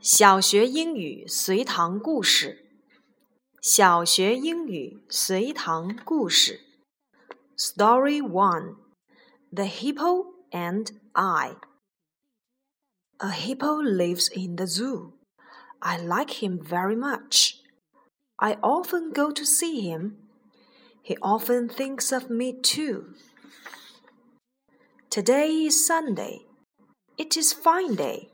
小学英语随堂故事。小学英语随堂故事。Story One: The Hippo and I. A hippo lives in the zoo. I like him very much. I often go to see him. He often thinks of me too. Today is Sunday. It is fine day.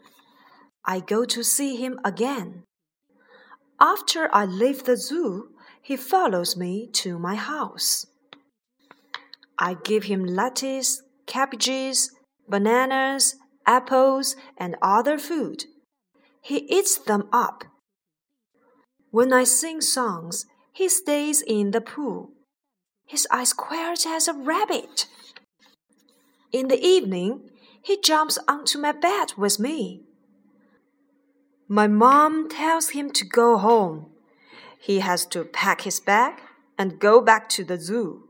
I go to see him again. After I leave the zoo, he follows me to my house. I give him lettuce, cabbages, bananas, apples, and other food. He eats them up. When I sing songs, he stays in the pool. His eyes quiet as a rabbit. In the evening, he jumps onto my bed with me. My mom tells him to go home. He has to pack his bag and go back to the zoo.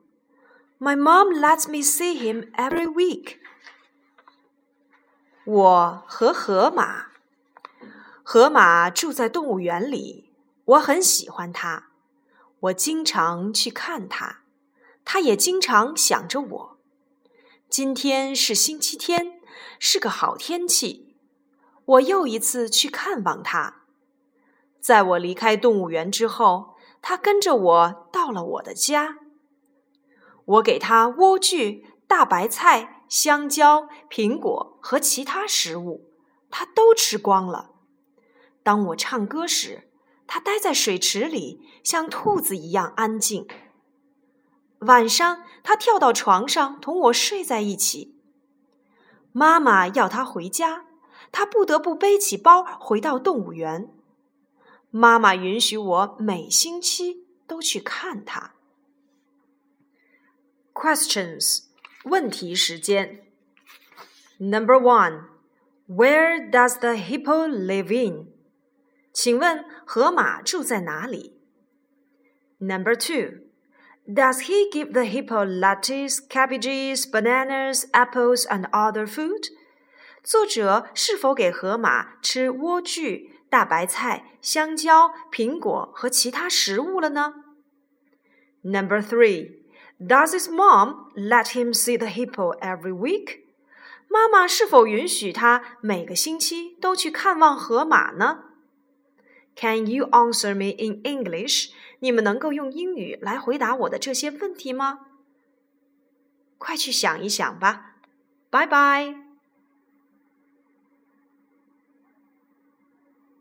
My mom lets me see him every week. 我和河马，河马住在动物园里，我很喜欢它，我经常去看它，它也经常想着我。今天是星期天，是个好天气。 我又一次去看望他。在我离开动物园之后，他跟着我到了我的家。我给他莴苣、大白菜、香蕉、苹果和其他食物，他都吃光了。当我唱歌时，他待在水池里，像兔子一样安静。晚上，他跳到床上同我睡在一起。妈妈要他回家。他不得不背起包回到动物园。妈妈允许我每星期都去看他。Questions 问题时间。Number one, Where does the hippo live in？请问河马住在哪里？Number two, Does he give the hippo lettuce, cabbages, bananas, apples, and other food？ 作者是否给河马吃莴苣、大白菜、香蕉、苹果和其他食物了呢？Number three, does his mom let him see the hippo every week? 妈妈是否允许他每个星期都去看望河马呢？Can you answer me in English? 你们能够用英语来回答我的这些问题吗？快去想一想吧。拜拜。